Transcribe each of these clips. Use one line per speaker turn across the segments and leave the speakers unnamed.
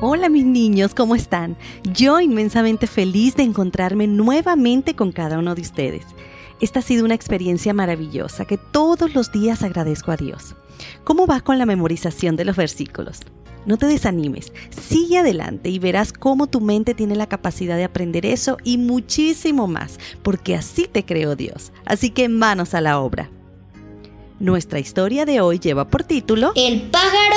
Hola mis niños, ¿cómo están? Yo inmensamente feliz de encontrarme nuevamente con cada uno de ustedes. Esta ha sido una experiencia maravillosa que todos los días agradezco a Dios. ¿Cómo vas con la memorización de los versículos? No te desanimes, sigue adelante y verás cómo tu mente tiene la capacidad de aprender eso y muchísimo más, porque así te creó Dios. Así que manos a la obra. Nuestra historia de hoy lleva por título
El pájaro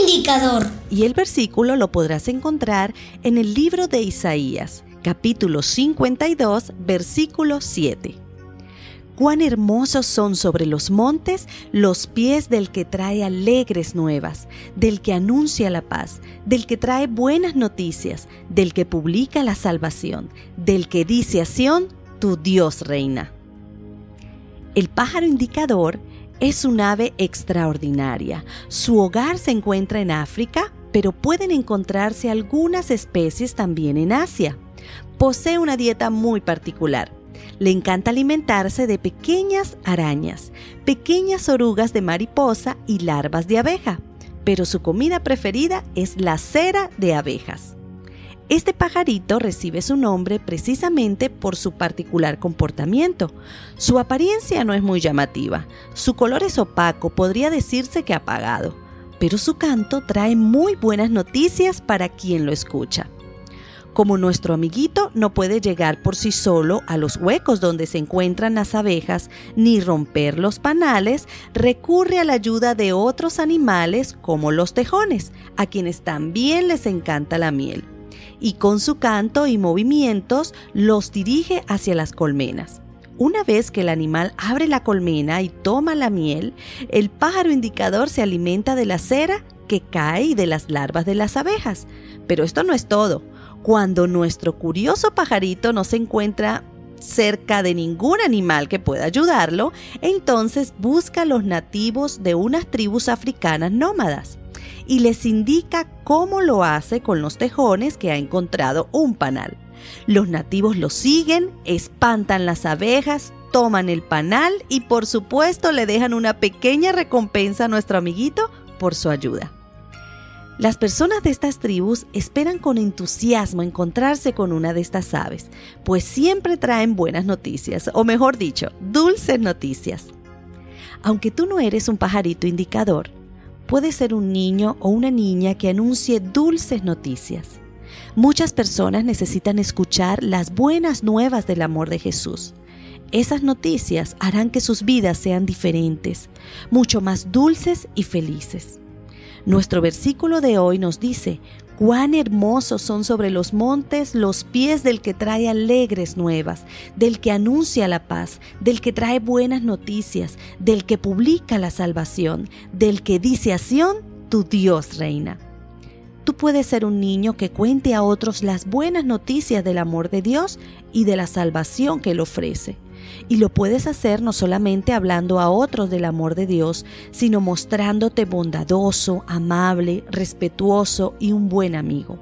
indicador.
Y el versículo lo podrás encontrar en el libro de Isaías, capítulo 52, versículo 7. Cuán hermosos son sobre los montes los pies del que trae alegres nuevas, del que anuncia la paz, del que trae buenas noticias, del que publica la salvación, del que dice a Sión, tu Dios reina. El pájaro indicador es un ave extraordinaria. Su hogar se encuentra en África, pero pueden encontrarse algunas especies también en Asia. Posee una dieta muy particular. Le encanta alimentarse de pequeñas arañas, pequeñas orugas de mariposa y larvas de abeja, pero su comida preferida es la cera de abejas. Este pajarito recibe su nombre precisamente por su particular comportamiento. Su apariencia no es muy llamativa, su color es opaco, podría decirse que apagado, pero su canto trae muy buenas noticias para quien lo escucha. Como nuestro amiguito no puede llegar por sí solo a los huecos donde se encuentran las abejas ni romper los panales, recurre a la ayuda de otros animales como los tejones, a quienes también les encanta la miel y con su canto y movimientos los dirige hacia las colmenas. Una vez que el animal abre la colmena y toma la miel, el pájaro indicador se alimenta de la cera que cae y de las larvas de las abejas. Pero esto no es todo. Cuando nuestro curioso pajarito no se encuentra cerca de ningún animal que pueda ayudarlo, entonces busca a los nativos de unas tribus africanas nómadas y les indica cómo lo hace con los tejones que ha encontrado un panal. Los nativos lo siguen, espantan las abejas, toman el panal y por supuesto le dejan una pequeña recompensa a nuestro amiguito por su ayuda. Las personas de estas tribus esperan con entusiasmo encontrarse con una de estas aves, pues siempre traen buenas noticias, o mejor dicho, dulces noticias. Aunque tú no eres un pajarito indicador, puede ser un niño o una niña que anuncie dulces noticias. Muchas personas necesitan escuchar las buenas nuevas del amor de Jesús. Esas noticias harán que sus vidas sean diferentes, mucho más dulces y felices. Nuestro versículo de hoy nos dice, Cuán hermosos son sobre los montes los pies del que trae alegres nuevas, del que anuncia la paz, del que trae buenas noticias, del que publica la salvación, del que dice a Sión, tu Dios reina. Tú puedes ser un niño que cuente a otros las buenas noticias del amor de Dios y de la salvación que Él ofrece. Y lo puedes hacer no solamente hablando a otros del amor de Dios, sino mostrándote bondadoso, amable, respetuoso y un buen amigo.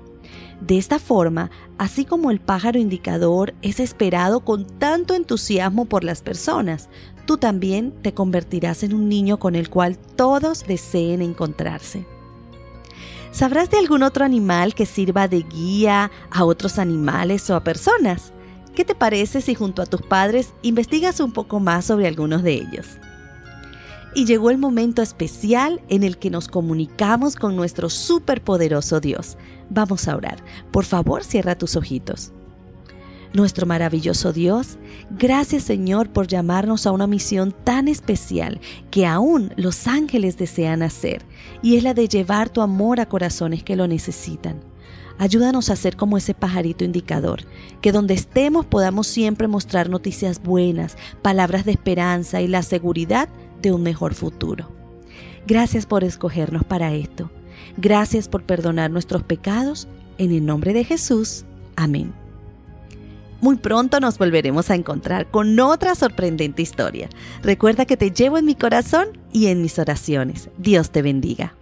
De esta forma, así como el pájaro indicador es esperado con tanto entusiasmo por las personas, tú también te convertirás en un niño con el cual todos deseen encontrarse. ¿Sabrás de algún otro animal que sirva de guía a otros animales o a personas? ¿Qué te parece si junto a tus padres investigas un poco más sobre algunos de ellos? Y llegó el momento especial en el que nos comunicamos con nuestro superpoderoso Dios. Vamos a orar. Por favor, cierra tus ojitos. Nuestro maravilloso Dios, gracias Señor por llamarnos a una misión tan especial que aún los ángeles desean hacer, y es la de llevar tu amor a corazones que lo necesitan. Ayúdanos a ser como ese pajarito indicador, que donde estemos podamos siempre mostrar noticias buenas, palabras de esperanza y la seguridad de un mejor futuro. Gracias por escogernos para esto. Gracias por perdonar nuestros pecados. En el nombre de Jesús. Amén. Muy pronto nos volveremos a encontrar con otra sorprendente historia. Recuerda que te llevo en mi corazón y en mis oraciones. Dios te bendiga.